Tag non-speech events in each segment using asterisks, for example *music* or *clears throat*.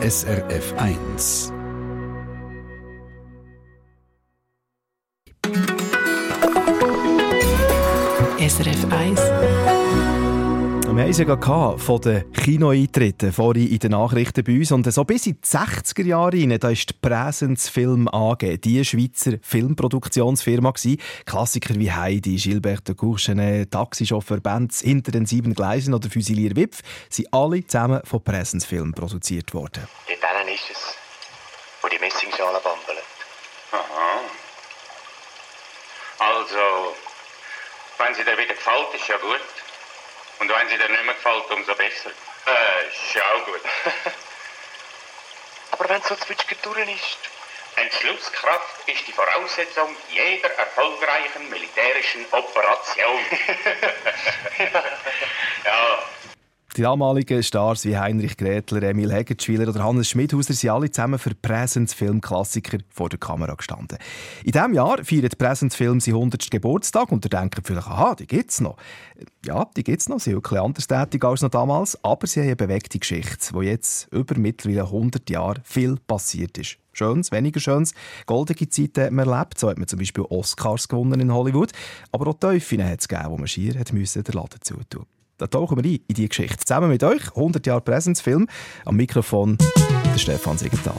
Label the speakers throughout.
Speaker 1: SRF 1.
Speaker 2: SRF 1.
Speaker 3: Wir haben es ja von den Kinoeintritten vorhin in den Nachrichten bei uns. Und so bis in die 60er Jahre rein, da ist die Präsens Film AG, die Schweizer Filmproduktionsfirma gewesen. Klassiker wie Heidi, Gilbert de Courchenet, Taxichauffeur Benz, Hinter den sieben Gleisen oder Fusilier Wipf sind alle zusammen von Präsens Film produziert worden.
Speaker 4: Dort ist es, wo die Messingschale bambeln.
Speaker 5: Aha. Also, wenn sie dir wieder gefällt, ist ja gut. Und wenn sie dir nicht mehr gefällt, umso besser. Äh, ist ja auch gut. *laughs*
Speaker 4: Aber wenn es so zwitschgen durch ist,
Speaker 5: Entschlusskraft ist die Voraussetzung jeder erfolgreichen militärischen Operation. *laughs* *laughs* ja,
Speaker 3: Die damaligen Stars wie Heinrich Grätler, Emil Hegertschwiler oder Hannes Schmidhauser sind alle zusammen für Präsens Filmklassiker vor der Kamera gestanden. In diesem Jahr feiert Präsens Film seinen 100. Geburtstag und ihr denkt vielleicht, aha, die gibt es noch. Ja, die gibt es noch. Sie sind wirklich anders tätig als noch damals, aber sie haben eine bewegte Geschichte, wo jetzt über mittlerweile 100 Jahre viel passiert ist. Schönes, weniger Schönes. Goldige Zeiten hat man erlebt. So hat man zum Beispiel Oscars gewonnen in Hollywood. Aber auch Teufel hat es gegeben, wo man schier hat müssen den Laden zutun Da tauchen wir ein in diese Geschichte. Zusammen mit euch, 100 Jahre Präsenzfilm. Am Mikrofon der Stefan Siegenthaler.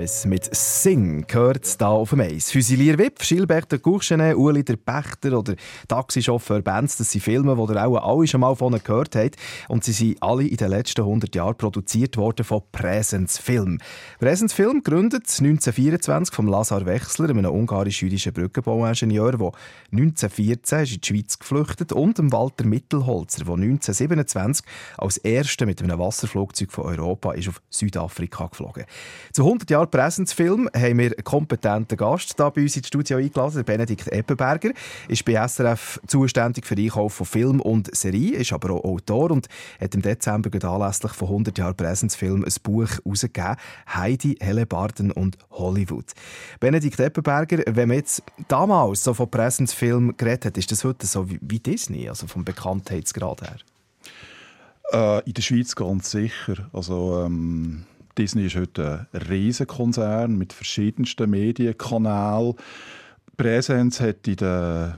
Speaker 6: Travis mit Sing gehört da auf dem Eis. Fusilier Wip, Gilbert de Courchenet, Uli der Pächter oder Taxichauffeur Benz, das sind Filme, die ihr auch alle schon mal von gehört habt. Und sie sind alle in den letzten 100 Jahren produziert worden von Präsens Film. Präsens Film gegründet 1924 von Lazar Wechsler, einem ungarisch-jüdischen Brückenbauingenieur, der 1914 ist in die Schweiz geflüchtet und dem Walter Mittelholzer, der 1927 als erster mit einem Wasserflugzeug von Europa ist auf Südafrika geflogen. Zu 100 Jahren Präsenzfilm haben wir einen kompetenten Gast da bei uns ins Studio eingeladen, Benedikt Eppenberger, ist bei SRF zuständig für den Einkauf von Film und Serie, ist aber auch Autor und hat im Dezember anlässlich von 100 Jahren Präsenzfilm ein Buch herausgegeben, Heidi, Hellebarden und Hollywood. Benedikt Eppenberger, wenn man jetzt damals so von Präsenzfilm geredet hat, ist das heute so wie Disney, also vom Bekanntheitsgrad her?
Speaker 7: Äh, in der Schweiz ganz sicher. Also, ähm, Disney ist heute ein Riesenkonzern mit verschiedensten Medienkanälen. Präsenz hat in den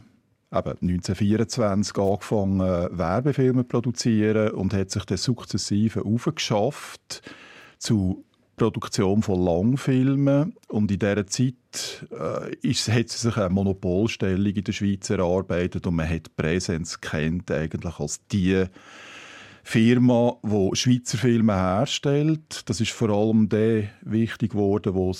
Speaker 7: eben 1924 angefangen, Werbefilme zu produzieren und hat sich dann sukzessive aufgeschafft zu Produktion von Langfilmen. Und in dieser Zeit äh, ist, hat sie sich eine Monopolstellung in der Schweiz erarbeitet und man hat Präsenz kennt eigentlich als die Firma, die Schweizer Filme herstellt. Das ist vor allem der wichtig geworden, wo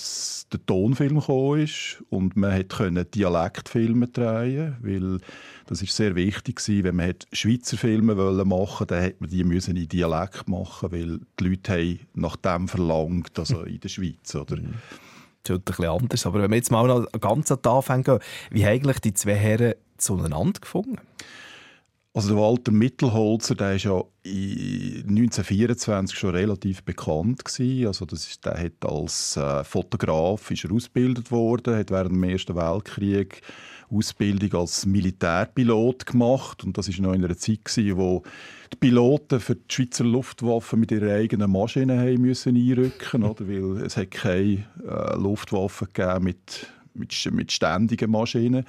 Speaker 7: der Tonfilm ist und man können Dialektfilme drehen, weil das ist sehr wichtig gewesen. Wenn man Schweizer Filme machen, dann hat man die müssen in Dialekt machen, weil die Leute haben nach dem verlangt, also in der Schweiz, oder?
Speaker 6: Das ist heute ein bisschen anders. Aber wenn wir jetzt mal ganz an den Anfang gehen, wie haben eigentlich die zwei Herren zueinander gefunden?
Speaker 7: Also der Walter Mittelholzer, der ist ja in 1924 schon relativ bekannt gewesen. Also das ist, der hat als äh, Fotograf ist er ausgebildet worden, hat während dem Ersten Weltkrieg Ausbildung als Militärpilot gemacht und das ist noch in einer Zeit gewesen, wo die Piloten für die Schweizer Luftwaffe mit ihren eigenen Maschinen haben müssen einrücken, oder? weil es hat keine äh, Luftwaffe mit, mit, mit ständigen Maschinen.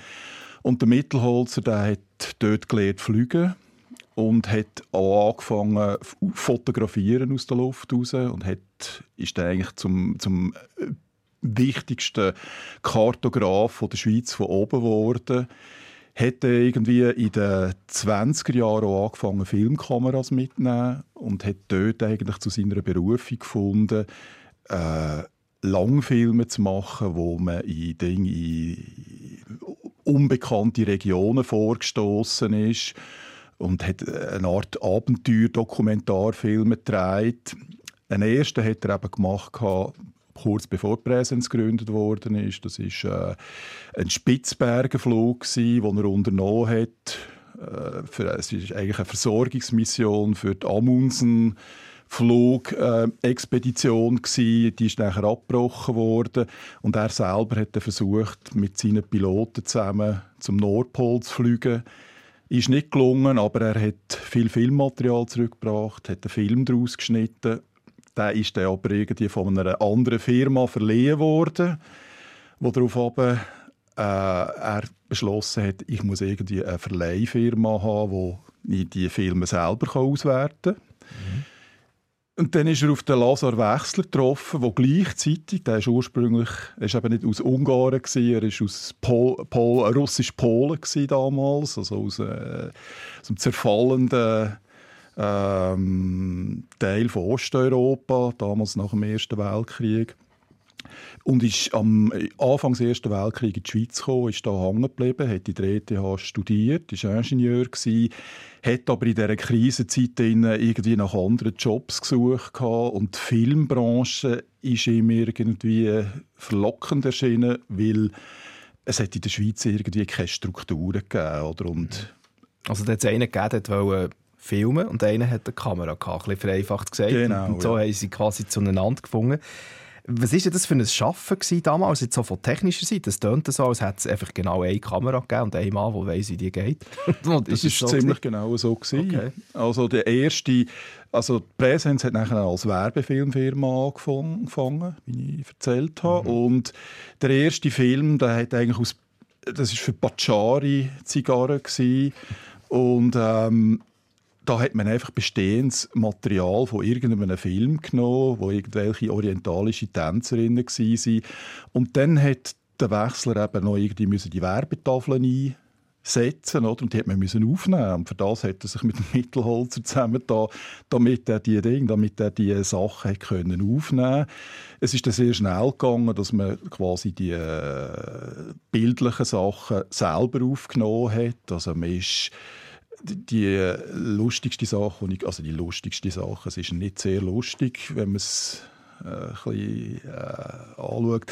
Speaker 7: Und der Mittelholzer, der hat dort gelernt fliegen und hat auch angefangen fotografieren aus der Luft raus und hat, ist dann eigentlich zum, zum wichtigsten Kartograf der Schweiz von oben geworden. Hat irgendwie in den 20er Jahren auch angefangen, Filmkameras mitzunehmen und hat dort eigentlich zu seiner Berufung gefunden, äh, Langfilme zu machen, wo man in Dinge in unbekannte Regionen vorgestoßen ist und hat eine Art Abenteuer-Dokumentarfilm gedreht. Einen ersten hat er eben gemacht, kurz bevor die Präsenz gegründet worden ist. Das ist äh, ein Spitzbergenflug, den er unternommen hat. Äh, für, es ist eigentlich eine Versorgungsmission für die Amundsen. Flugexpedition gsi, die ist nachher abgebrochen worden und er selber hat versucht mit seinen Piloten zusammen zum Nordpol zu fliegen. Ist nicht gelungen, aber er hat viel Filmmaterial zurückgebracht, hat einen Film daraus geschnitten. Der ist dann aber irgendwie von einer anderen Firma verliehen worden, wo darauf aber äh, er beschlossen hat, ich muss irgendwie eine Verleihfirma haben, die die Filme selber auswerten kann. Und dann ist er auf den Lazar Wechsler getroffen, der gleichzeitig, der ist ursprünglich, er ist eben nicht aus Ungarn gewesen, er ist aus Pol, Pol, russisch-Polen damals, also aus, äh, aus dem zerfallenden ähm, Teil von Osteuropa, damals nach dem Ersten Weltkrieg. Und ist am Anfang des Ersten Weltkriegs in die Schweiz gekommen, ist da hängen geblieben, hat in der ETH studiert, war Ingenieur, gewesen, hat aber in dieser Krisenzeit irgendwie nach anderen Jobs gesucht gehabt und die Filmbranche ist ihm irgendwie verlockend erschienen, weil es hat in der Schweiz irgendwie keine Strukturen gegeben. Oder? Und
Speaker 6: Also da hat es einen gegeben, der wollte filmen und einer hat eine Kamera gehabt, ein bisschen vereinfacht gesagt.
Speaker 7: Genau,
Speaker 6: und so
Speaker 7: ja.
Speaker 6: haben sie quasi zueinander gefunden. Was war das für ein Schaffen gewesen damals, jetzt so von technischer Seite? Es tönt so, als hätte es einfach genau eine Kamera gegeben und ein Mann, der weiss, wie die geht. *laughs* Und
Speaker 7: Das ist
Speaker 6: so
Speaker 7: ziemlich
Speaker 6: gewesen?
Speaker 7: genau so gewesen.
Speaker 6: Okay.
Speaker 7: Also der erste, also die Präsenz hat nachher als Werbefilmfirma angefangen, wie ich erzählt habe. Und der erste Film, der hat eigentlich aus, das ist für Pacciari Zigarren gewesen. und ähm, da hat man einfach bestehendes Material von irgendeinem Film genommen, wo irgendwelche orientalische Tänzerinnen waren. Und dann hat der Wechsler eben noch irgendwie müssen die Werbetafeln einsetzen oder? und die hat man aufnehmen und für das hat er sich mit dem Mittelholzer zusammen da, damit er die Dinge, damit er die Sachen können aufnehmen. Es ist dann sehr schnell gegangen, dass man quasi die äh, bildlichen Sachen selber aufgenommen hat. Also man ist die, lustigste Sache, ich, also die lustigste Sache, es ist nicht sehr lustig, wenn man es äh, ein bisschen äh, anschaut.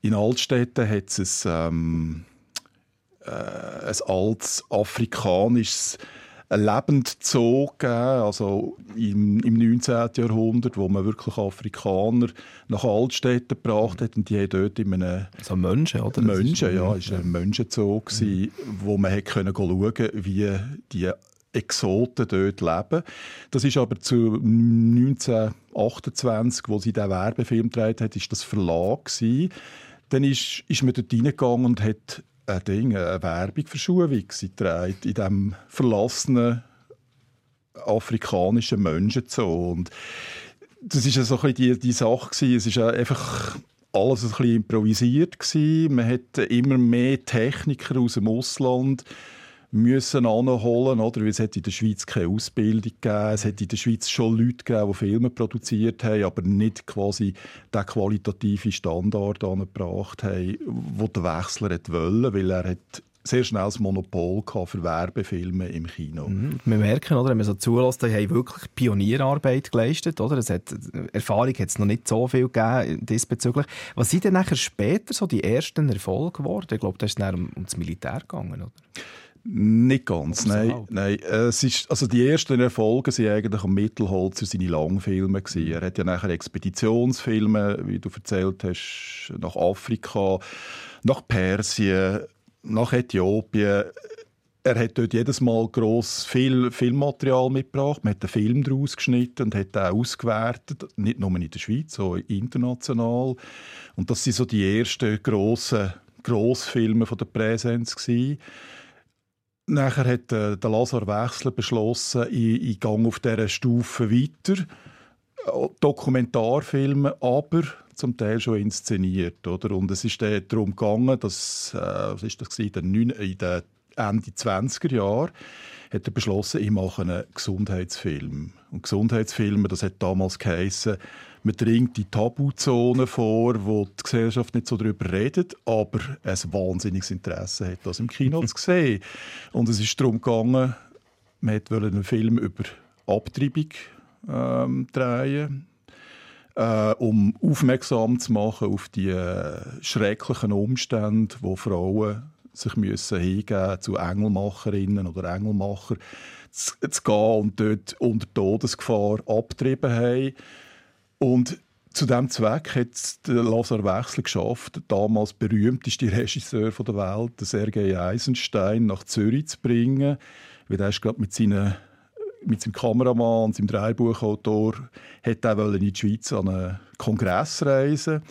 Speaker 7: In Altstädten hat es ein, ähm, äh, ein altes afrikanisches Lebendzoo gegeben, also im, im 19. Jahrhundert, wo man wirklich Afrikaner nach Altstädten gebracht hat und die haben dort in einem
Speaker 6: So Menschen, oder?
Speaker 7: Menschen, ja, es war ein Menschenzoo, gewesen, wo man hat können schauen wie die Exoten dort leben. Das ist aber zu 1928, wo sie diesen Werbefilm gedreht hat, ist das Verlag gewesen. Dann ist, ist man dort reingegangen und hat ein Ding, eine Werbung für Schuhwichse gedreht, in diesem verlassenen afrikanischen Menschenzoo. Und das ja so ein bisschen die, die Sache. Es ja einfach alles ein bisschen improvisiert. Man hat immer mehr Techniker aus dem Ausland müssen anholen, oder? Weil es hat in der Schweiz keine Ausbildung gegeben. Es hat in der Schweiz schon Leute gegeben, die Filme produziert haben, aber nicht quasi den qualitativen Standard angebracht haben, wo der Wechsler wollen, weil er hat sehr schnell das Monopol für Werbefilme im Kino.
Speaker 6: Wir merken, oder, wenn man so zulässt, die haben wirklich Pionierarbeit geleistet. Oder? Es hat, Erfahrung hat es noch nicht so viel gegeben diesbezüglich. Was sind denn nachher später so die ersten Erfolge geworden? Ich glaube, da ist es um, um das Militär gegangen. Oder?
Speaker 7: Nicht ganz,
Speaker 6: so
Speaker 7: nein.
Speaker 6: halb?
Speaker 7: nein. Äh, Es ist, also die ersten Erfolge waren eigentlich am Mittelholzer seine Langfilme. Gewesen. Er hat ja nachher Expeditionsfilme, wie du erzählt hast, nach Afrika, nach Persien, nach Äthiopien. Er hat dort jedes Mal gross viel Filmmaterial mitgebracht. Man hat einen Film daraus geschnitten und hat den ausgewertet. Nicht nur in der Schweiz, sondern international. Und das sind so die ersten grossen Grossfilme von der Präsenz gewesen. Nachher hat äh, der Lazar Wechsler beschlossen, ich, ich gehe auf dieser Stufe weiter. Äh, Dokumentarfilme, aber zum Teil schon inszeniert. Oder? Und es ist dann darum gegangen, dass, äh, was ist das in den in den Ende 20er Jahren hat er beschlossen, ich mache einen Gesundheitsfilm. Und Gesundheitsfilme, das hat damals geheissen, man dringt die Tabuzone vor, wo die Gesellschaft nicht so darüber redet, aber ein wahnsinniges Interesse hat, das im Kino zu sehen. Und es ist darum gegangen, man wollte einen Film über Abtreibung ähm, drehen, äh, um aufmerksam zu machen auf die äh, schrecklichen Umstände, wo Frauen sich müssen hingeben zu Engelmacherinnen oder Engelmacher zu, zu gehen und dort unter Todesgefahr abgetrieben haben. Und zu diesem Zweck hat Lazar Wechsel geschafft, der damals berühmteste Regisseur der Welt, den Sergei Eisenstein, nach Zürich zu bringen. Weil er ist gerade mit, seinen, mit seinem Kameramann seinem Drehbuchautor hat er in die Schweiz an einen Kongress reisen.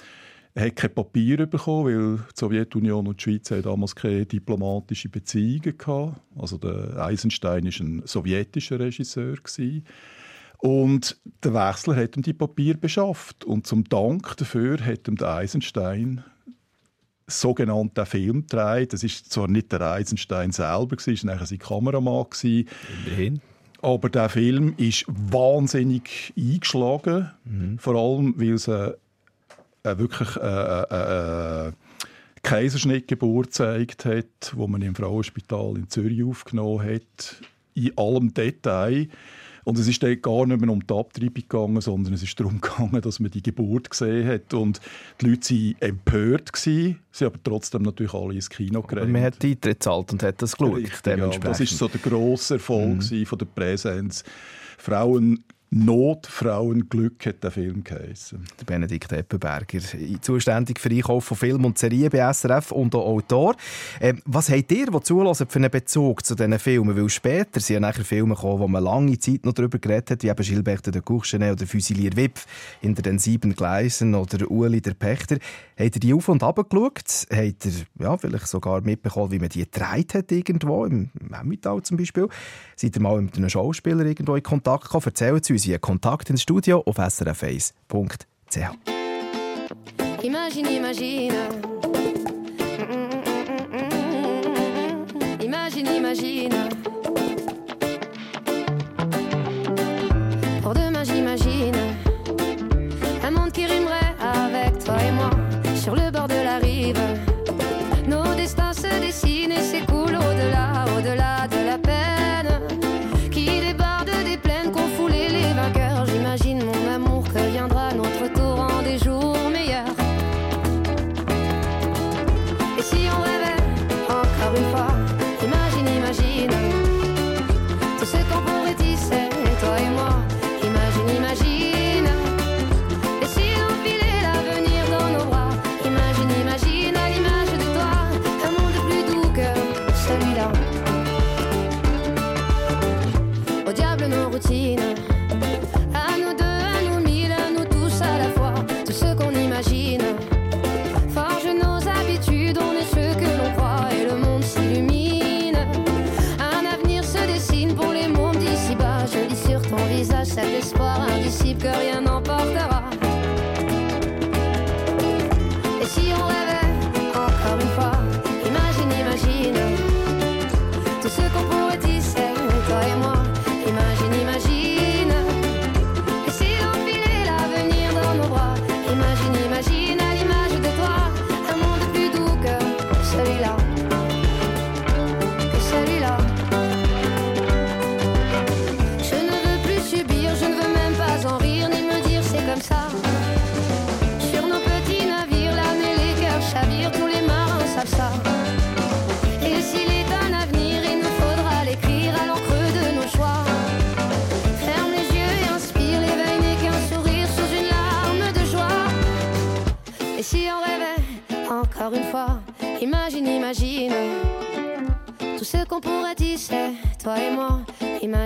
Speaker 7: Er hat kein Papier bekommen, weil die Sowjetunion und die Schweiz haben damals keine diplomatischen Beziehungen hatten. Also der Eisenstein war ein sowjetischer Regisseur. Gewesen. Und der Wechsler hat ihm die Papier beschafft. Und zum Dank dafür hat ihm der Eisenstein sogenannten Film gedreht. Das ist zwar nicht der Eisenstein selber, es war nachher sein Kameramann.
Speaker 6: Immerhin.
Speaker 7: Aber der Film ist wahnsinnig eingeschlagen. Vor allem, weil es äh, wirklich äh, äh, Kaiserschnittgeburt gezeigt hat, wo man im Frauenspital in Zürich aufgenommen hat. In allem Detail. Und es ist dort gar nicht mehr um die Abtreibung gegangen, sondern es ist darum *laughs* gegangen, dass man die Geburt gesehen hat. Und die Leute waren empört, gewesen, sie haben aber trotzdem natürlich alle ins Kino
Speaker 6: Aber
Speaker 7: gerannt.
Speaker 6: man hat die Eintritt gezahlt und hat das geschaut.
Speaker 7: Richtig, ja. Das ist so der grosse Erfolg mhm. von der Präsenz. Frauen Not, Frauenglück hat der Film geheißen.
Speaker 6: Der Benedikt Eppenberger, zuständig für Einkauf von Film und Serien bei SRF und auch Autor. Ähm, was habt ihr, die zulassen, für einen Bezug zu diesen Filmen? Weil später sind ja nachher Filme gekommen, wo man lange Zeit noch darüber geredet hat, wie eben Gilbert de Courchenet oder Fusilier Wipf hinter den sieben Gleisen oder Uli der Pächter. Habt ihr die auf und ab geschaut? Habt ihr ja, vielleicht sogar mitbekommen, wie man die gedreht hat irgendwo, im Emmental zum Beispiel? Seid ihr mal mit einem Schauspieler irgendwo in Kontakt gekommen? Erzählt uns via Kontakt ins Studio auf srf1.ch.
Speaker 8: Imagine, imagine. Imagine, imagine.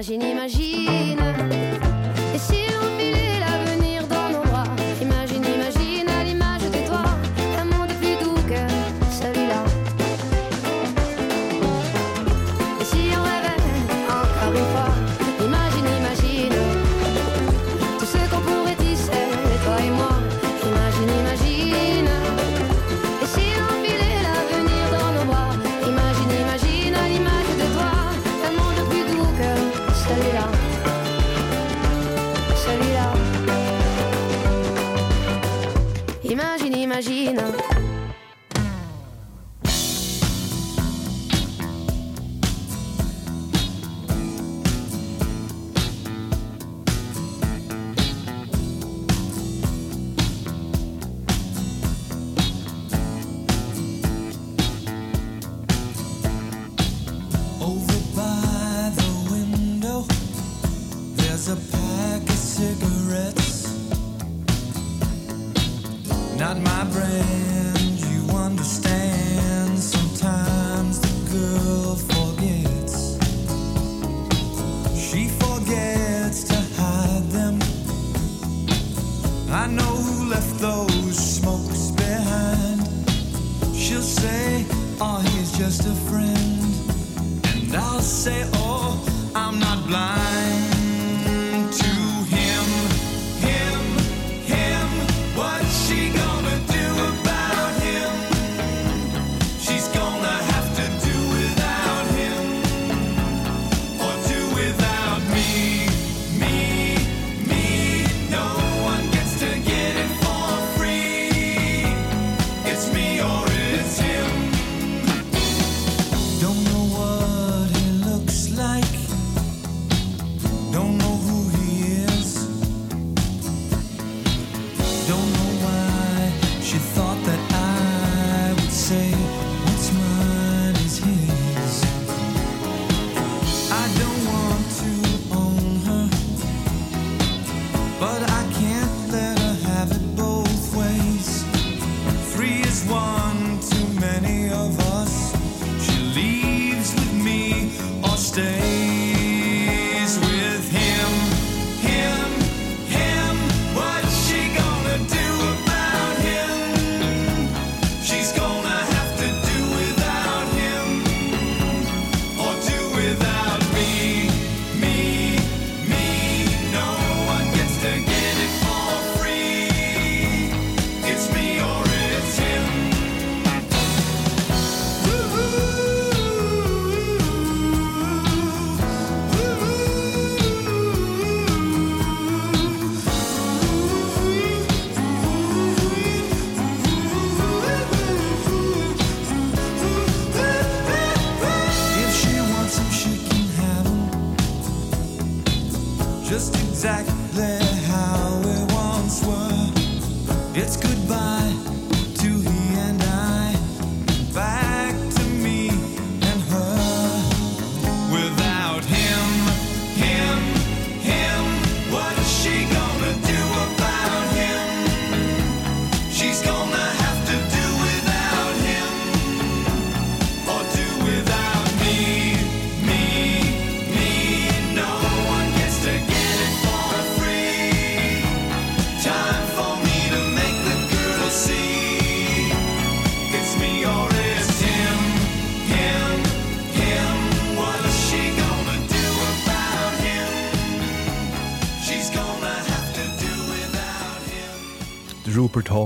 Speaker 8: imagine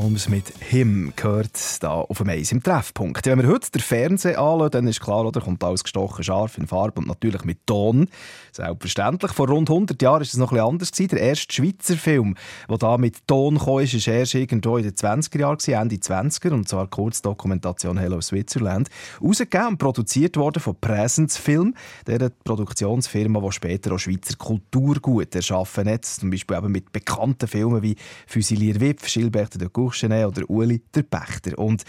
Speaker 6: Holmes mit Him gehört da auf dem Eis im Treffpunkt. Wenn wir heute den Fernseher anschauen, dann ist klar, oder kommt alles gestochen scharf in Farbe und natürlich mit Ton. Selbstverständlich. Vor rund 100 Jahren ist es noch ein anders gewesen. Der erste Schweizer Film, der da mit Ton kam, ist, ist erst irgendwo in den 20er Jahren Ende 20er, und zwar kurz Dokumentation Hello Switzerland. Ausgegeben und produziert worden von Presence Film, der Produktionsfirma, die später auch Schweizer Kulturgut erschaffen hat. Zum Beispiel eben mit bekannten Filmen wie Fusilier Wipf, Schilberter de Courchenet oder Uwe Uli der Pächter. Und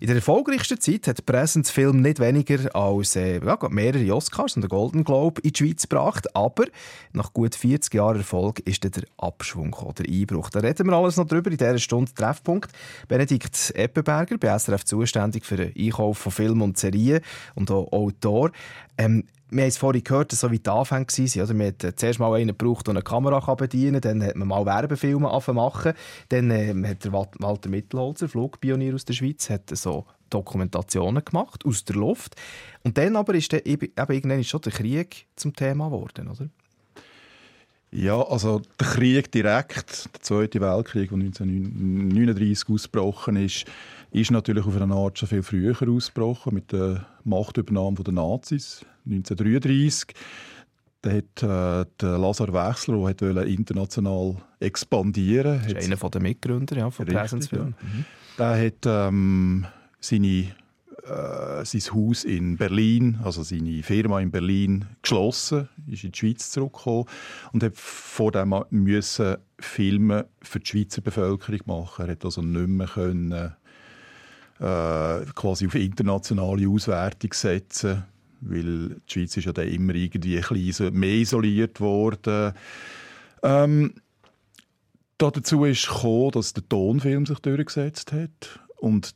Speaker 6: in der erfolgreichsten Zeit hat Präsens Film nicht weniger als äh, mehrere Oscars und den Golden Globe in die Schweiz gebracht. Aber nach gut 40 Jahren Erfolg ist dann der Abschwung gekommen, der Einbruch. Da reden wir alles noch drüber in dieser Stunde Treffpunkt. Benedikt Eppenberger, bei SRF zuständig für den Einkauf von Film und Serien und auch Autor. Ähm, wir haben es vorhin gehört, so wie die Anfänge waren. Oder? Man hat äh, zuerst mal einen gebraucht, der eine Kamera bedienen kann. Dann hat man mal Werbefilme machen. Dann ähm, hat der Wal- Walter Mittelholzer, Flugpionier aus der Schweiz, hat so Dokumentationen gemacht aus der Luft. Und dann aber ist dann eben eben irgendwann schon der Krieg zum Thema geworden, oder?
Speaker 7: Ja, also der Krieg direkt, der Zweite Weltkrieg, der 1939 ausgebrochen ist, ist natürlich auf eine Art schon viel früher ausgebrochen, mit der Machtübernahme der Nazis 1933. Da hat äh, der Lazar Wechsler, der hat wollte international expandieren
Speaker 6: Das ist einer der Mitgründer ja, von
Speaker 7: Richtig,
Speaker 6: Präsens Film.
Speaker 7: ja. Der hat ähm, seine, äh, sein Haus in Berlin, also seine Firma in Berlin, geschlossen, ist in die Schweiz zurückgekommen und hat vor dem müssen Filme für die Schweizer Bevölkerung machen. Er hat also nicht mehr können, äh, quasi auf internationale Auswertung setzen, weil die Schweiz ist ja dann immer irgendwie ein bisschen mehr isoliert worden. Ähm, dazu ist gekommen, dass der Tonfilm sich durchgesetzt hat und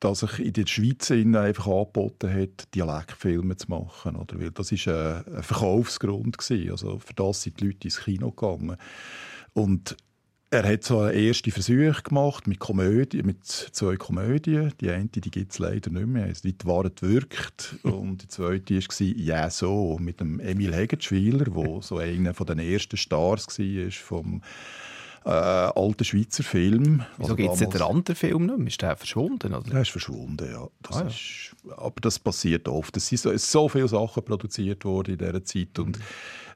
Speaker 7: dass sich in der Schweiz einfach angeboten hat, Dialektfilme zu machen. Oder? Weil das war ein, ein Verkaufsgrund. Also für das sind die Leute ins Kino gegangen. Und er hat so einen ersten Versuch gemacht mit, Komödie, mit zwei Komödien. Die eine die gibt es leider nicht mehr. Also die Wahrheit wirkt. *laughs* Und die zweite war «Ja, so» mit dem Emil Hegenschwiler, der so einer den ersten Stars war vom äh, alten Schweizer Film.
Speaker 6: Wieso gibt es den anderen Film nicht mehr? Ist der verschwunden? Oder?
Speaker 7: der ist verschwunden, ja. Das
Speaker 6: Ah, ja.
Speaker 7: Ist, aber das passiert oft. Es sind so, so viele Sachen produziert worden in dieser Zeit und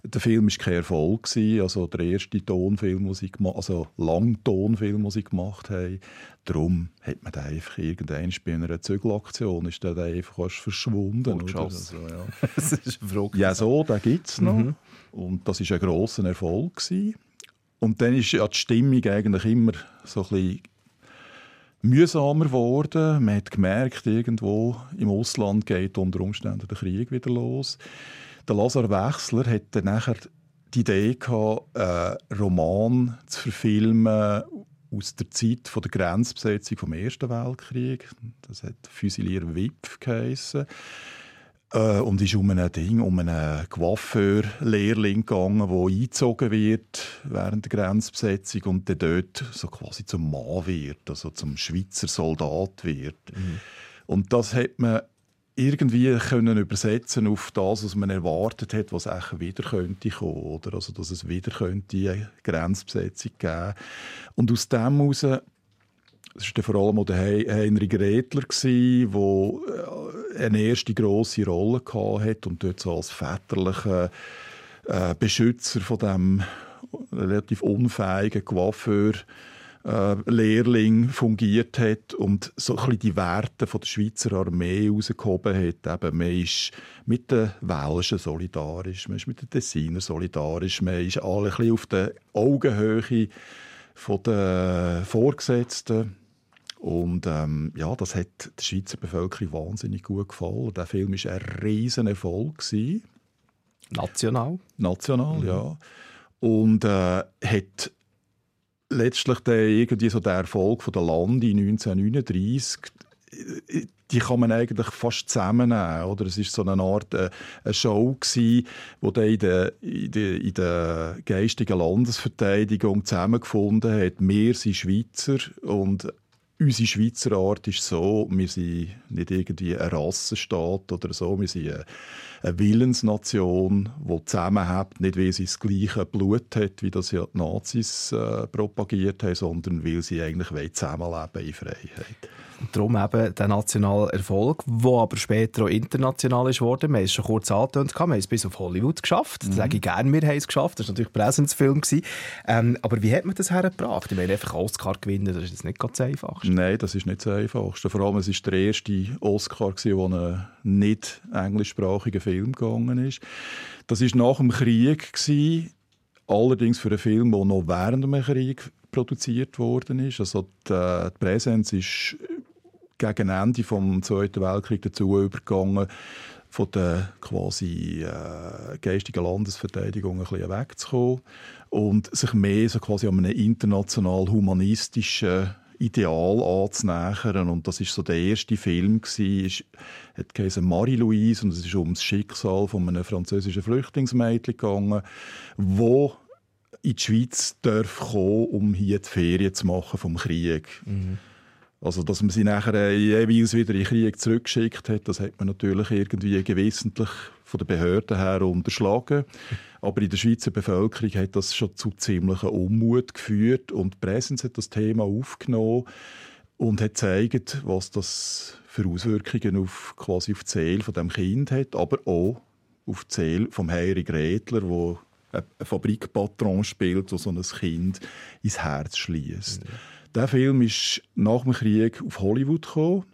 Speaker 7: der Film war kein Erfolg. Gewesen. Also der erste Tonfilm, den sie gemacht also Langtonfilm, den sie gemacht haben. Darum hat man den einfach irgendwann bei einer Zügelaktion ist der einfach verschwunden. Oder?
Speaker 6: Fortgeschossen.
Speaker 7: Also, ja. *laughs*
Speaker 6: das ist verrückt.
Speaker 7: Ja, so, den gibt es noch. Und das war ein grosser Erfolg. Gewesen. Und dann ist ja die Stimmung eigentlich immer so ein bisschen mühsamer geworden. Man hat gemerkt, irgendwo im Ausland geht unter Umständen der Krieg wieder los. Der Lazar Wechsler hat dann nachher die Idee gehabt, einen Roman zu verfilmen aus der Zeit der Grenzbesetzung vom Ersten Weltkrieg. Das hat Fusilier Wipf geheissen. Äh, und ist um ein Ding, um einen Coiffeur-Lehrling gegangen, der eingezogen wird während der Grenzbesetzung und dann dort so quasi zum Mann wird, also zum Schweizer Soldat wird. Und das hat man irgendwie können übersetzen auf das, was man erwartet hat, was eigentlich wieder könnte kommen, oder? Also, dass es wieder könnte eine Grenzbesetzung geben. Und aus dem heraus das war vor allem auch der Hei- Heinrich Redler, der eine erste grosse Rolle hatte und dort so als väterlicher äh, Beschützer von dem relativ unfähigen Coiffeur äh, Lehrling fungiert hat und so ein die Werte von der Schweizer Armee rausgehoben hat. Eben, man ist mit den Welschen solidarisch, man ist mit den Tessinern solidarisch, man ist alle ein auf der Augenhöhe den Vorgesetzten. Und ähm, ja, das hat der Schweizer Bevölkerung wahnsinnig gut gefallen. Der Film war ein riesen Erfolg. Gewesen.
Speaker 6: National.
Speaker 7: National, ja. Und äh, hat letztlich dann irgendwie so der Erfolg von der Landi 1939, äh, die kann man eigentlich fast zusammennehmen. Oder? Es war so eine Art äh, eine Show, die dann in der, in, der, in der geistigen Landesverteidigung zusammengefunden hat. Wir sind Schweizer und unsere Schweizer Art ist so, wir sind nicht irgendwie ein Rassenstaat oder so, wir sind eine, eine Willensnation, die zusammenhält, nicht weil sie das gleiche Blut hat, wie das ja die Nazis äh, propagiert haben, sondern weil sie eigentlich zusammenleben in Freiheit.
Speaker 6: Und darum eben der nationale Erfolg, der aber später auch international ist worden. Wir haben es schon kurz angetönt, wir haben es bis auf Hollywood geschafft. Das sage ich gerne, wir haben es geschafft. Das war natürlich ein Präsenzfilm. Ähm, aber wie hat man das hergebracht? Ich meine, einfach Oscar gewinnen, das ist jetzt nicht ganz einfach.
Speaker 7: Nein, das ist nicht das Einfachste. Vor allem, es war der erste Oscar, der einen nicht englischsprachigen Film gegangen ist. Das war nach dem Krieg. Gewesen. allerdings für einen Film, der noch während dem Krieg produziert worden ist. Also die, äh, die Präsenz ist gegen Ende vom Zweiten Weltkrieg dazu übergegangen, von der quasi äh, geistigen Landesverteidigung ein bisschen wegzukommen und sich mehr so quasi an einem international humanistischen Ideal anzunähern. Und das ist so der erste Film gewesen, hat geheißen Marie-Louise und es ist um das Schicksal von einem französischen Flüchtlingsmädchen gegangen, wo in die Schweiz darf kommen, um hier die Ferien zu machen vom Krieg. Also, dass man sie nachher äh, jeweils wieder in den Krieg zurückgeschickt hat, das hat man natürlich irgendwie gewissentlich von den Behörden her unterschlagen. *laughs* Aber in der Schweizer Bevölkerung hat das schon zu ziemlichen Unmut geführt und die Präsenz hat das Thema aufgenommen und hat gezeigt, was das für Auswirkungen auf, quasi auf die Seele von dem Kind hat, aber auch auf die Seele vom Harry Gretler, wo ein Fabrikpatron spielt, der so ein Kind ins Herz schließt. Der Film ist nach dem Krieg auf Hollywood gekommen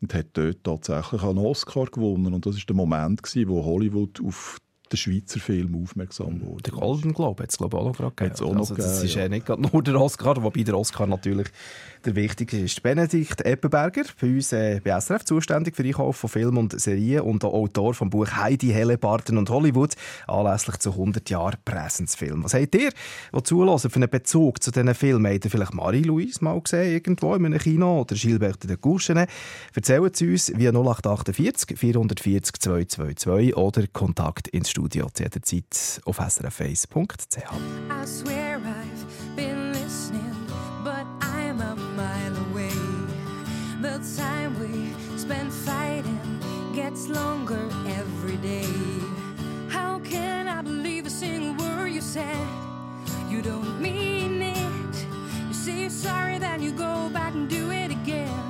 Speaker 7: und hat dort tatsächlich einen Oscar gewonnen. Und das ist der Moment, wo Hollywood auf den Schweizer Film aufmerksam wurde.
Speaker 6: Der Golden Globe hat es glaube ich auch noch gerade gegeben.
Speaker 7: Auch
Speaker 6: also, das
Speaker 7: gegeben,
Speaker 6: ist
Speaker 7: ja.
Speaker 6: äh, nicht nur der Oscar, wobei der Oscar natürlich der wichtigste ist. Benedikt Eppenberger, bei uns äh, bei SRF zuständig für Einkauf von Film und Serien und der Autor vom Buch Heidi, Hellebarten und Hollywood, anlässlich zu 100 Jahren Präsenzfilm. Was habt ihr, die zulassen, für einen Bezug zu diesen Filmen? Habt ihr vielleicht Marie-Louise mal gesehen, irgendwo in einem Kino oder Gilbert de Gouchene? Erzählt es uns via 0848 440 222 oder Kontakt ins Studio zu jeder Zeit auf srf1.ch.
Speaker 9: I swear I've been listening, but I'm a mile away. The time we spend fighting gets longer every day. How can I believe a single word you said? You don't mean it. You say you're sorry, then you go back and do it again.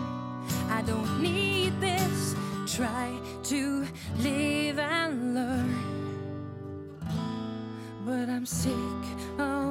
Speaker 9: I don't need this. Try to live and learn. But I'm sick of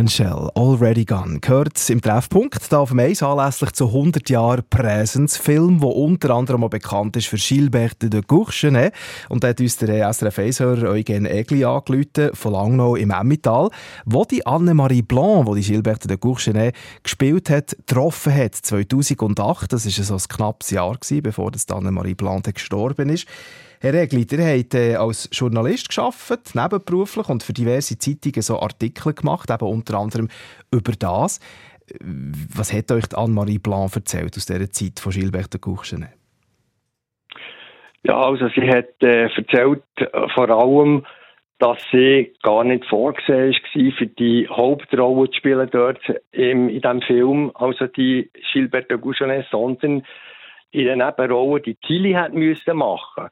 Speaker 6: Angel, Already Gone gehört im Treffpunkt, da auf dem Eis anlässlich zu 100 Jahren Präsenzfilm, wo unter anderem auch bekannt ist für Gilbert de Courchenet. Und da hat uns der SRF 1-Hörer Eugen Egli angerufen, von Langnau im Emmental, wo die Annemarie Blanc, wo die Gilbert de Courchenet gespielt hat, getroffen hat, 2008. Das war so ein knappes Jahr, gewesen, bevor Annemarie Blanc gestorben ist. Herr Regli, ihr habt äh, als Journalist geschafft, nebenberuflich und für diverse Zeitungen so Artikel gemacht, eben unter anderem über das. Was hat euch Anne-Marie Blanc erzählt aus dieser Zeit von Gilbert de Courchenet?
Speaker 10: Ja, also sie hat äh, erzählt äh, vor allem, dass sie gar nicht vorgesehen war, für die Hauptrolle zu spielen dort im, in diesem Film, also die Gilbert de Courchenet, sondern in der Nebenrolle die Tilly hat müssen machen.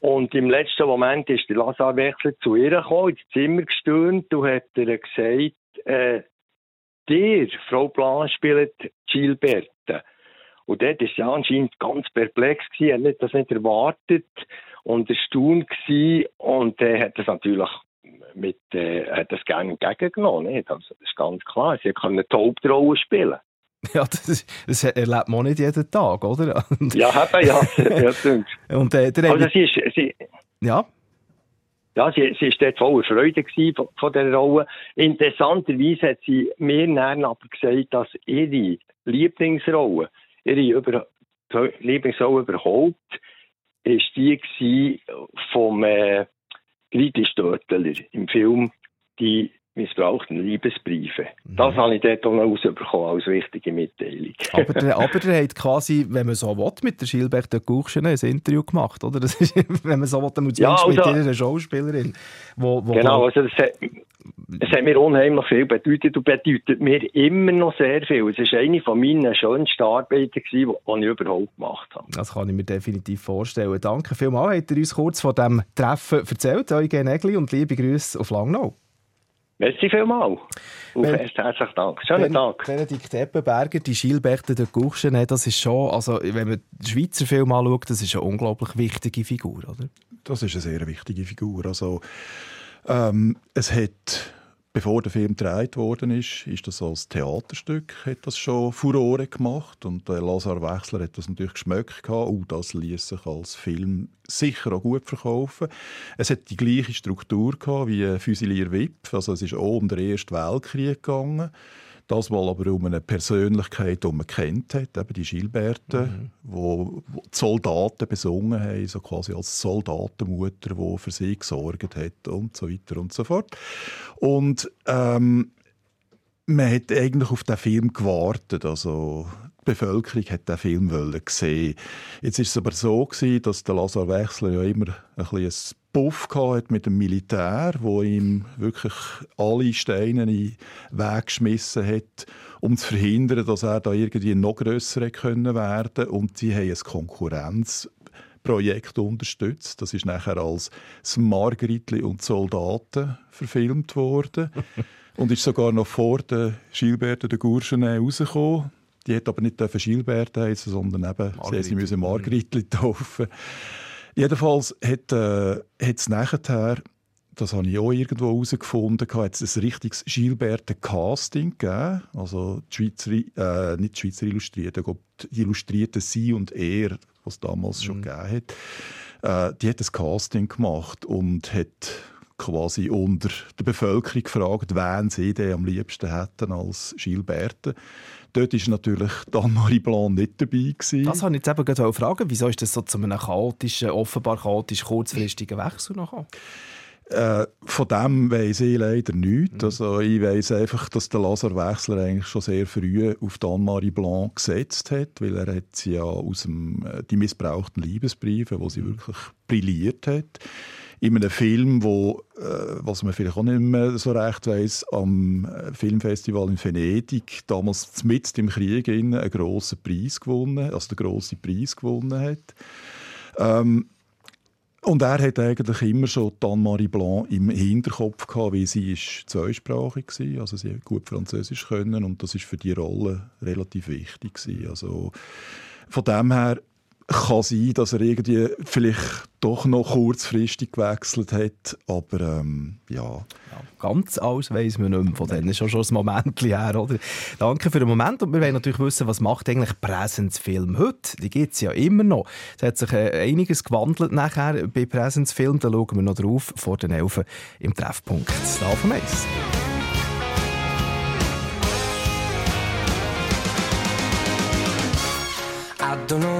Speaker 10: Und im letzten Moment ist der Lazar Wechsler zu ihr gekommen, ins Zimmer gestürmt und hat ihr gesagt, äh, dir, Frau Plan, spielt Gilberte. Und dort war sie anscheinend ganz perplex, gewesen, er hat das nicht erwartet und erstaunt gewesen und er hat das natürlich mit, äh, hat das gerne entgegengenommen, nicht? Also, das ist ganz klar, sie kann die Hauptrolle spielen. *laughs*
Speaker 6: Ja, das, das erlebt man nicht jeden Tag, oder? *laughs* Und,
Speaker 10: Ja, eben, ja, ja, stimmt.
Speaker 6: und äh, der
Speaker 10: Also sie ist, sie,
Speaker 6: ja,
Speaker 10: Ja, sie, sie ist dort voller Freude von, von dieser Rolle. Interessanterweise hat sie mir dann aber gesagt, dass ihre Lieblingsrolle, ihre über, Lieblingsrolle überhaupt, ist die gewesen vom äh, Gridi Störteler im Film «Die missbrauchten Liebesbriefe». Das habe ich dort auch noch rausbekommen als wichtige Mitteilung.
Speaker 6: aber, der, *laughs* aber der hat quasi, wenn man so will, mit der Gilbert de Courchenet ein Interview gemacht, oder? Das ist, *laughs* wenn man so will, dann muss
Speaker 10: Ja,
Speaker 6: mit
Speaker 10: also-
Speaker 6: ihrer Schauspielerin. Wo, wo
Speaker 10: Genau, also das hat, es hat mir unheimlich viel bedeutet und bedeutet mir immer noch sehr viel. Es war eine von meinen schönsten Arbeiten, die ich überhaupt gemacht habe.
Speaker 6: Das kann ich mir definitiv vorstellen. Danke vielmals, habt ihr uns kurz von diesem Treffen erzählt, Eugen Egli, und liebe Grüße auf Langnau.
Speaker 10: Merci vielmals. Und
Speaker 6: Ben-
Speaker 10: erst herzlichen Dank. Schönen
Speaker 6: Ben-
Speaker 10: Tag.
Speaker 6: Benedikt Eppenberger, die Gilbert de Courchenet, das ist schon, also wenn man den Schweizer Film anschaut, das ist eine unglaublich wichtige Figur, oder?
Speaker 7: Das ist eine sehr wichtige Figur. Also, ähm, es hat, bevor der Film gedreht worden ist, ist das als Theaterstück hat das schon Furore gemacht und der Lazar Wechsler hat das natürlich geschmeckt gehabt. Oh, das ließ sich als Film sicher auch gut verkaufen. Es hat die gleiche Struktur gehabt wie Fusilier Wip, also es ist auch um den Ersten Weltkrieg gegangen. Das mal aber um eine Persönlichkeit, die man kennt hat, eben die Gilberte, wo, wo die Soldaten besungen haben, so quasi als Soldatenmutter, die für sie gesorgt hat und so weiter und so fort. Und ähm, man hat eigentlich auf den Film gewartet. Also die Bevölkerung hat den Film wollen sehen. Jetzt ist es aber so gewesen, dass der Lazar Wechsler ja immer ein bisschen Puff hat mit dem Militär, wo ihm wirklich alle Steine in den Weg geschmissen hat, um zu verhindern, dass er da irgendwie noch grösser hätte können werden. Und sie haben ein Konkurrenz Projekt unterstützt. Das ist nachher als «Das Margritli und die Soldaten» verfilmt worden. *laughs* und ist sogar noch vor der Gilberte de Courchenet rausgekommen. Die hat aber nicht Gilberte heißen, sondern eben sie, sie müssen Margritli taufen. Jedenfalls hat äh, es nachher, das habe ich auch irgendwo herausgefunden, hat es ein richtiges Gilberte-Casting gegeben. Also die Schweizer, äh, nicht die Schweizer Illustrierte, die Illustrierte Sie und Er, was es damals schon gegeben hat. Äh, die hat ein Casting gemacht und hat quasi unter der Bevölkerung gefragt, wen sie denn am liebsten hätten als Gilberte. Dort war natürlich Anne-Marie Blanc nicht dabei. Gewesen.
Speaker 6: Das wollte ich jetzt eben gerade fragen. Wieso ist das so zu einem chaotischen, offenbar chaotisch kurzfristigen Wechsel noch?
Speaker 7: Äh, von dem weiss ich leider nichts. Also ich weiss einfach, dass der Lazar Wechsler eigentlich schon sehr früh auf Anne-Marie Blanc gesetzt hat, weil er hat sie ja aus dem, äh, die missbrauchten Liebesbriefe, wo sie wirklich brilliert hat, in einem Film, wo, äh, was man vielleicht auch nicht mehr so recht weiss, am äh, Filmfestival in Venedig damals mitten im Krieg innen einen grossen Preis gewonnen, also den grossen Preis gewonnen hat. Ähm, und er hat eigentlich immer schon Anne-Marie Blanc im Hinterkopf gehabt, weil sie ist zweisprachig war, also sie hat gut Französisch können und das ist für die Rolle relativ wichtig gewesen. Also von dem her kann sein, dass er irgendwie vielleicht doch noch kurzfristig gewechselt hat, aber ähm, ja.
Speaker 6: Ganz alles weiss man nicht mehr von denen. Schon schon ein Moment her, oder? Danke für den Moment. Und wir wollen natürlich wissen, was macht eigentlich Präsenzfilm heute? Die gibt es ja immer noch. Es hat sich äh, einiges gewandelt nachher bei Präsenzfilm. Da schauen wir noch drauf vor den Elfen im Treffpunkt. Da vom Eis.
Speaker 11: I don't know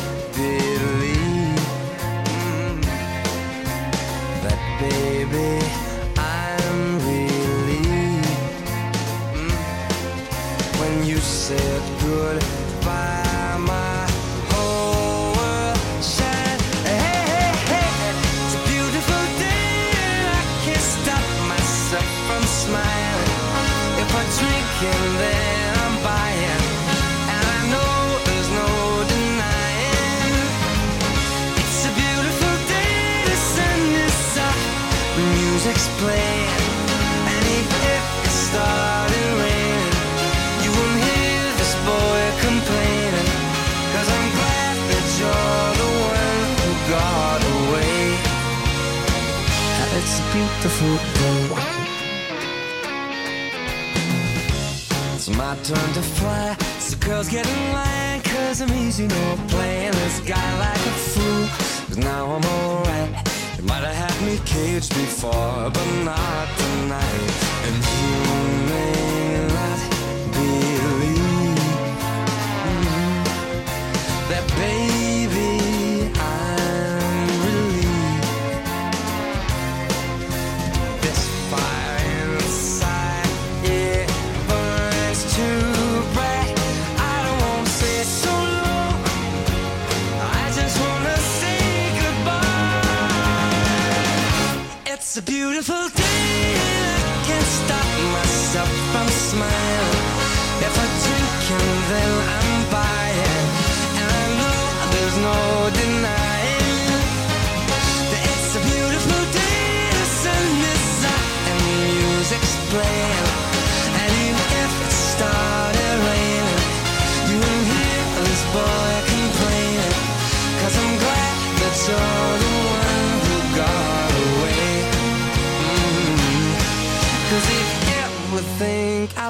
Speaker 11: baby, my turn to fly. So girls get in line, cause I'm easy, no playing this guy like a fool. Cause now I'm alright. You might have had me caged before, but not tonight. And It's a beautiful day, I can't stop myself from smiling. If I drink and then I'm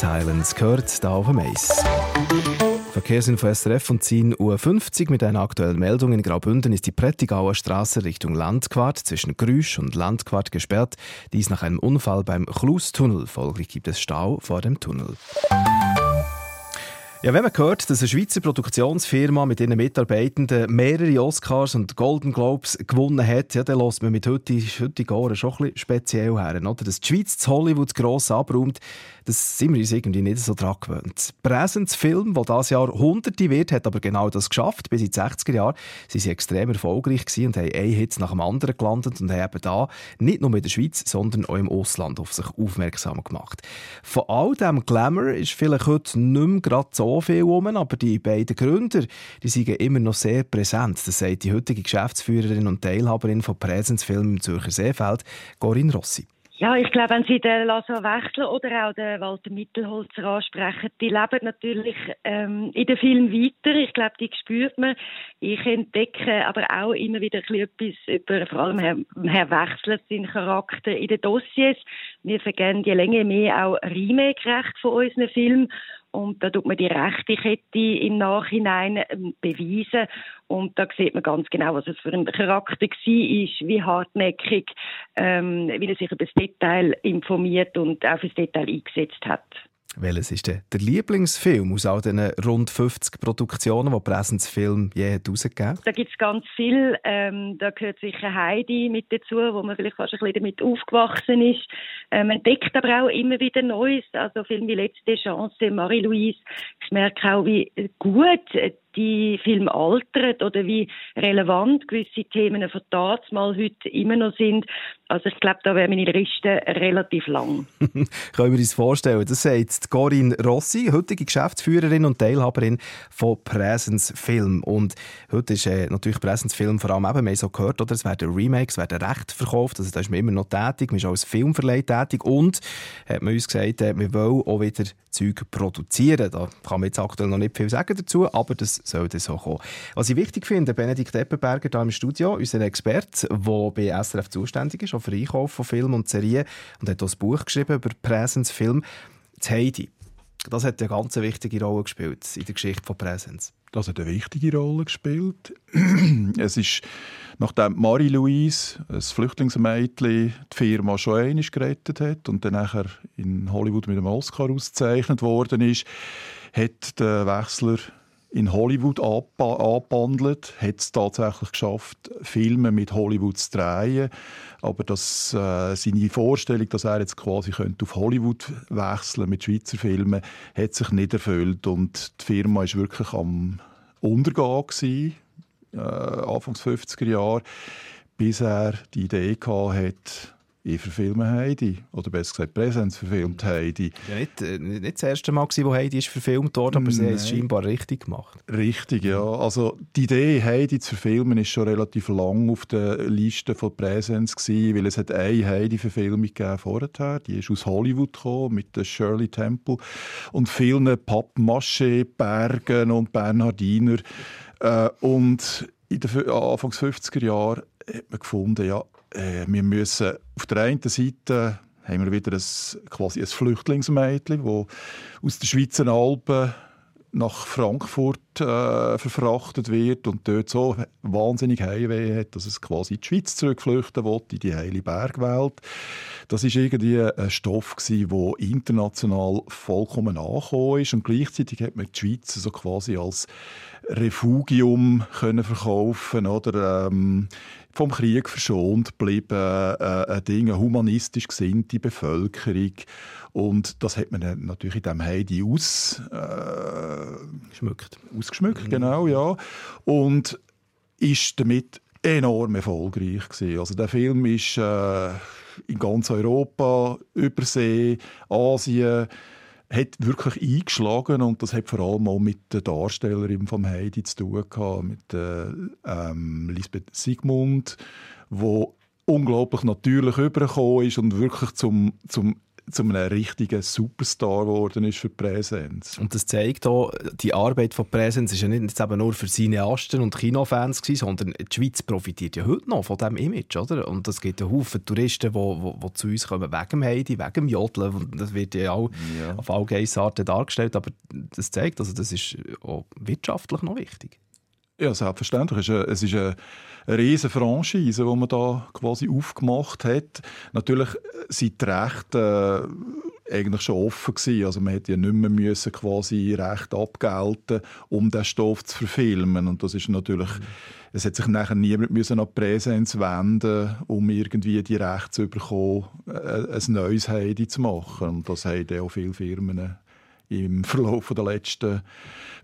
Speaker 9: Silence,
Speaker 6: gehört da auf dem Eis. Verkehrsinfo SRF und 10.50 Uhr mit einer aktuellen Meldung. In Graubünden ist die Prättigauer Straße Richtung Landquart zwischen Grüsch und Landquart gesperrt. Dies nach einem Unfall beim Chlustunnel. Folglich gibt es Stau vor dem Tunnel. Ja, wenn man hört, dass eine Schweizer Produktionsfirma mit ihren Mitarbeitenden mehrere Oscars und Golden Globes gewonnen hat, ja, dann lässt man mit heutigen heutigen Ohren schon ein bisschen speziell her. Oder? Dass die Schweiz zu Hollywood gross abräumt, das sind wir uns irgendwie nicht so dran gewöhnt. Präsens Film, der dieses Jahr Hunderte wird, hat aber genau das geschafft. Bis in die 60er Jahre sie sind extrem erfolgreich und haben einen Hit nach dem anderen gelandet und haben eben da nicht nur in der Schweiz, sondern auch im Ausland auf sich aufmerksam gemacht. Von all diesem Glamour ist vielleicht heute nicht mehr gerade so viel rum, aber die beiden Gründer, die sind immer noch sehr präsent. Das sagt die heutige Geschäftsführerin und Teilhaberin von Präsens Film im Zürcher Seefeld, Corinne Rossi.
Speaker 12: Ja, ich glaube, wenn Sie den Lasso Wechsler oder auch den Walter Mittelholzer ansprechen, die leben natürlich ähm, in den Film weiter. Ich glaube, die spürt man. Ich entdecke aber auch immer wieder etwas über vor allem Herr, Herr Wechsler, seinen Charakter in den Dossiers. Wir vergeben je länger mehr auch Remake-Recht von unseren Filmen. Und da tut man die rechte Kette im Nachhinein ähm, beweisen. Und da sieht man ganz genau, was es für ein Charakter war, wie hartnäckig, ähm, wie er sich über das Detail informiert und auch fürs Detail eingesetzt hat.
Speaker 6: Welches ist denn der Lieblingsfilm aus all diesen rund 50 Produktionen, die Präsens Film je hat
Speaker 12: Da gibt es ganz viel. Ähm, da gehört sicher Heidi mit dazu, wo man vielleicht fast ein bisschen damit aufgewachsen ist. Ähm, man entdeckt aber auch immer wieder Neues. Also Filme wie Letzte Chance, Marie-Louise. Ich merke auch, wie gut die Filme altern oder wie relevant gewisse Themen von damals mal heute immer noch sind. Also ich glaube, da wäre meine Liste relativ lang. *laughs*
Speaker 6: Können wir uns vorstellen. Das sagt Corinne Rossi, heutige Geschäftsführerin und Teilhaberin von Präsens Film. Und heute ist äh, natürlich Präsens Film vor allem eben, wir so gehört, oder? es werden Remakes, es werden Rechte verkauft, also da ist man immer noch tätig, man ist auch als Filmverleih tätig und hat man uns gesagt, äh, wir wollen auch wieder Zeug produzieren. Da kann man jetzt aktuell noch nicht viel sagen dazu, aber das soll dann so kommen. Was ich wichtig finde, Benedikt Eppenberger hier im Studio, unser Experte, der bei SRF zuständig ist, auch für Einkauf von Filmen und Serien und hat auch ein Buch geschrieben über Präsens Film. Das Heidi. Das hat eine ganz wichtige Rolle gespielt in der Geschichte von Präsens.
Speaker 7: Das hat eine wichtige Rolle gespielt. *clears throat* es ist, nachdem Marie-Louise, ein Flüchtlingsmädchen, die Firma schon einmal gerettet hat und dann nachher in Hollywood mit einem Oscar ausgezeichnet worden ist, hat der Wechsler in Hollywood angebandelt, hat es tatsächlich geschafft, Filme mit Hollywood zu drehen. Aber das, äh, seine Vorstellung, dass er jetzt quasi könnte auf Hollywood wechseln mit Schweizer Filmen, hat sich nicht erfüllt. Und die Firma ist wirklich am Untergehen gewesen, äh, Anfangs 50er Jahre, bis er die Idee gehabt hat, ich verfilme Heidi. Oder besser gesagt, Präsenz verfilmt Heidi.
Speaker 6: Ja, nicht, äh, nicht das erste Mal, gewesen, wo Heidi ist verfilmt wurde, aber sie haben es
Speaker 7: Nein.
Speaker 6: scheinbar richtig gemacht.
Speaker 7: Richtig, ja. Also die Idee, Heidi zu verfilmen, ist schon relativ lang auf der Liste von Präsenz gewesen, weil es hat eine Heidi-Verfilmung gegeben vorher. Die ist aus Hollywood gekommen, mit der Shirley Temple und vielen Pappmaché-Bergen und Bernhardiner. Äh, und in den Anfangs 50er Jahren hat man gefunden, ja, äh, wir müssen auf der einen Seite haben wir wieder ein, quasi ein Flüchtlingsmädchen, das aus den Schweizer Alpen nach Frankfurt äh, verfrachtet wird und dort so wahnsinnig Heimweh hat, dass es quasi in die Schweiz zurückflüchten will, in die heile Bergwelt. Das ist irgendwie ein Stoff der international vollkommen angekommen ist und gleichzeitig hat man die Schweiz so quasi als Refugium können verkaufen oder ähm, vom Krieg verschont geblieben, äh, ein Ding, eine humanistisch gesinnte Bevölkerung und das hat man natürlich in diesem Heidi aus, äh,
Speaker 6: Geschmückt.
Speaker 7: ausgeschmückt, genau, ja. Und ist damit enorm erfolgreich gewesen. Also der Film ist äh, in ganz Europa, Übersee, Asien, hat wirklich eingeschlagen und das hat vor allem auch mit der Darstellerin vom Heidi zu tun gehabt, mit äh, ähm, Lisbeth Sigmund, wo unglaublich natürlich übergekommen ist und wirklich zum, zum zu einem richtigen Superstar geworden ist für Präsenz.
Speaker 6: Und das zeigt auch, die Arbeit von Präsenz ist ja nicht jetzt eben nur für Cineasten und Kinofans gewesen, sondern die Schweiz profitiert ja heute noch von diesem Image, oder? Und es gibt einen Haufen Touristen, die zu uns kommen wegen dem Heidi, wegen dem Jodeln. Und das wird ja auch
Speaker 7: Ja.
Speaker 6: auf Allgeissarten dargestellt, aber das zeigt, also das ist auch wirtschaftlich noch wichtig.
Speaker 7: Ja, selbstverständlich. Es ist eine, es ist eine, riesige Franchise, die man da quasi aufgemacht hat. Natürlich sind die Rechte äh, eigentlich schon offen gewesen. Also man hätte ja nicht mehr müssen quasi Recht abgelten, um den Stoff zu verfilmen. Und das ist natürlich, es hat sich nachher niemand müssen an die Präsenz wenden, um irgendwie die Rechte zu bekommen, äh, ein neues Heidi zu machen. Und das haben auch viele Firmen im Verlauf der letzten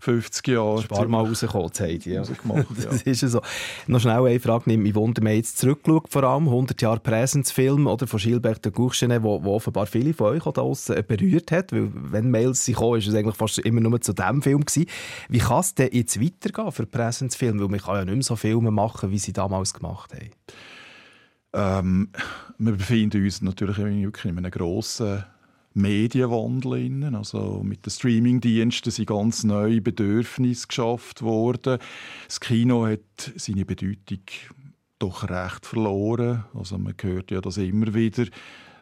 Speaker 7: 50 Jahre
Speaker 6: ein mal rausgekommen, Heidi. *laughs* Ja. Das ist ja so. Noch schnell eine Frage, nimmt mich Wunder, haben jetzt zurückgeschaut, vor allem 100 Jahre Präsenzfilm oder, von Gilbert de Gourchenet, wo, wo offenbar viele von euch da draussen berührt hat, weil wenn Mails sind gekommen, ist es eigentlich fast immer nur zu diesem Film gewesen. Wie kann es denn jetzt weitergehen für Präsenzfilme? Weil man kann ja nicht mehr so Filme machen, wie sie damals gemacht haben.
Speaker 7: Ähm, wir befinden uns natürlich wirklich in einem grossen Medienwandel. Innen. Also mit den Streamingdiensten sind ganz neue Bedürfnisse geschafft worden. Das Kino hat seine Bedeutung doch recht verloren. Also man hört ja das immer wieder.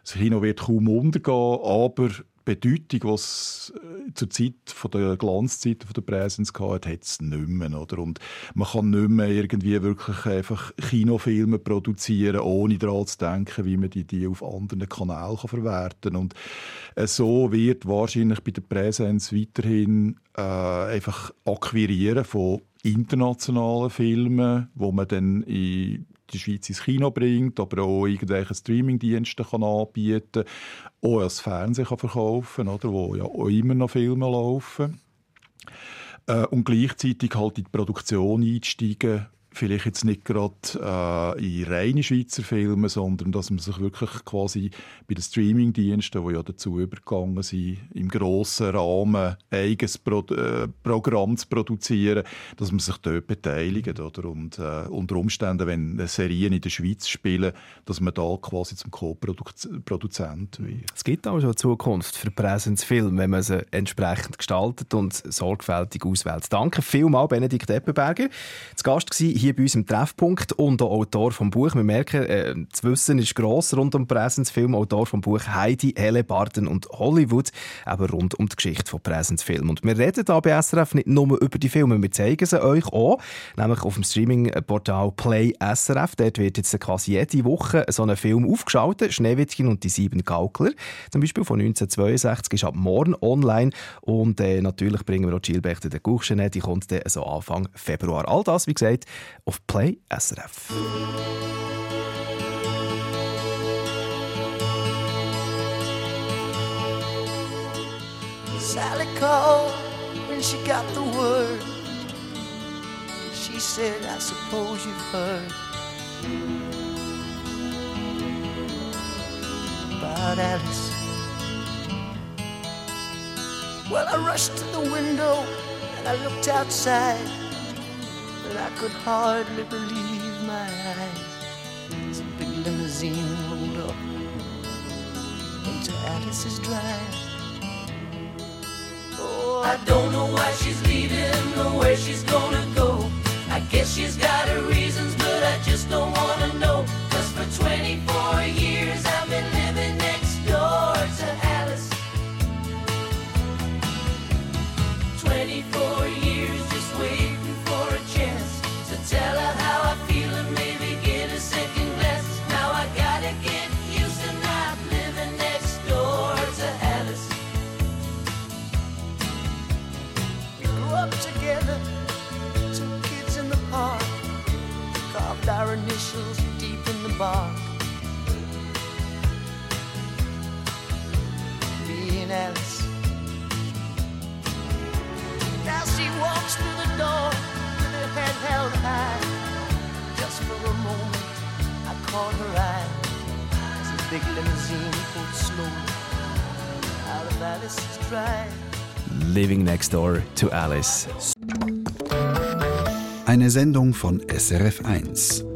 Speaker 7: Das Kino wird kaum untergehen, aber die Bedeutung, die es zur Zeit von der Glanzzeit von der Präsenz hatte, hat es nicht mehr. Oder? Und man kann nicht mehr irgendwie wirklich einfach Kinofilme produzieren, ohne daran zu denken, wie man die, die auf anderen Kanälen kann verwerten kann. Und äh, so wird wahrscheinlich bei der Präsenz weiterhin äh, einfach akquirieren von internationalen Filmen, wo man dann in die Schweiz ins Kino bringt, aber auch irgendwelche Streamingdienste kann anbieten, auch als Fernsehen kann verkaufen, oder, wo ja auch immer noch Filme laufen. Äh, und gleichzeitig halt in die Produktion einsteigen, vielleicht jetzt nicht gerade äh, in reine Schweizer Filme, sondern dass man sich wirklich quasi bei den Streamingdiensten, die ja dazu übergegangen sind, im grossen Rahmen eigenes Pro äh, Programm zu produzieren, dass man sich dort beteiligt. Oder? Und äh, unter Umständen, wenn Serien in der Schweiz spielen, dass man da quasi zum Co-Produzent wird.
Speaker 6: Es gibt auch schon eine Zukunft für Präsenzfilme, wenn man sie entsprechend gestaltet und sorgfältig auswählt. Danke vielmals, Benedikt Eppenberger. Zu Gast war hier bei uns im Treffpunkt und auch Autor vom Buch. Wir merken, äh, das Wissen ist gross rund um Präsenzfilm. Autor vom Buch Heidi, Helle Barton und Hollywood, eben rund um die Geschichte von Präsenzfilm. Und wir reden hier bei SRF nicht nur über die Filme, wir zeigen sie euch auch, nämlich auf dem Streaming-Portal Play SRF. Dort wird jetzt quasi jede Woche so ein Film aufgeschaltet, Schneewittchen und die sieben Gaukler, zum Beispiel von 1962, ist ab morgen online und äh, natürlich bringen wir auch Bechter den Guchschenet, die kommt dann so Anfang Februar. All das, wie gesagt, auf Play SRF.
Speaker 13: Sally called when she got the word. She said, I suppose you've heard about Alice. Well, I rushed to the window and I looked outside, I could hardly believe my eyes. A big limousine rolled up into Alice's drive. Oh, I don't know why she's leaving or where she's gonna go. I guess she's got her reasons, but I just don't wanna know. Cause for 24 years I've been living Me and Alice. Now she walks through the door with her head held high. Just for a moment, I caught her eye as a big limousine pulled slowly out of Alice's drive.
Speaker 6: Living Next Door to Alice.
Speaker 1: Eine Sendung von SRF1.